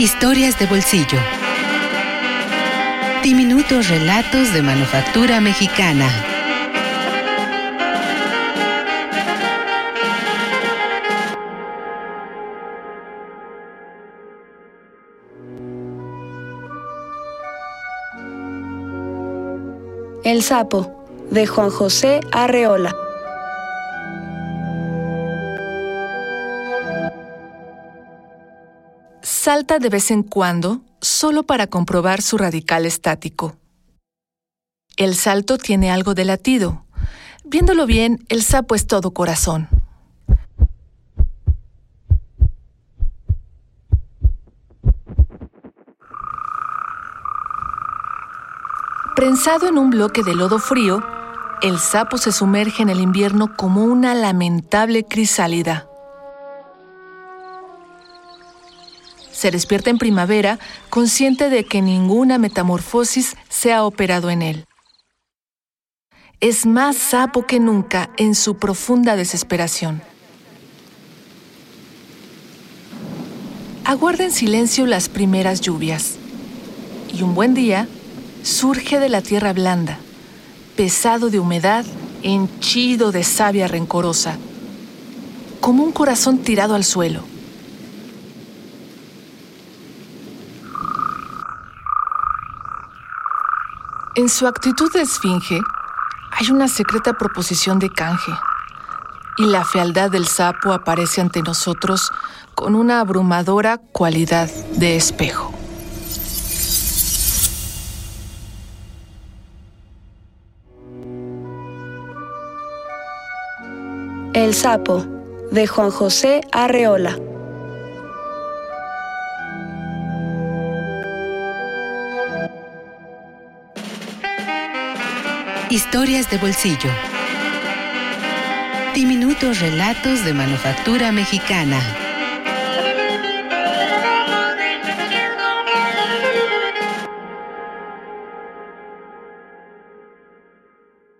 Historias de bolsillo. Diminutos relatos de manufactura mexicana. El sapo, de Juan José Arreola. Salta de vez en cuando solo para comprobar su radical estático. El salto tiene algo de latido. Viéndolo bien, el sapo es todo corazón. Prensado en un bloque de lodo frío, el sapo se sumerge en el invierno como una lamentable crisálida. Se despierta en primavera consciente de que ninguna metamorfosis se ha operado en él. Es más sapo que nunca en su profunda desesperación. Aguarda en silencio las primeras lluvias. Y un buen día, surge de la tierra blanda, pesado de humedad, henchido de savia rencorosa, como un corazón tirado al suelo. En su actitud de esfinge hay una secreta proposición de canje, y la fealdad del sapo aparece ante nosotros con una abrumadora cualidad de espejo. El sapo, de Juan José Arreola. Historias de bolsillo. Diminutos relatos de manufactura mexicana.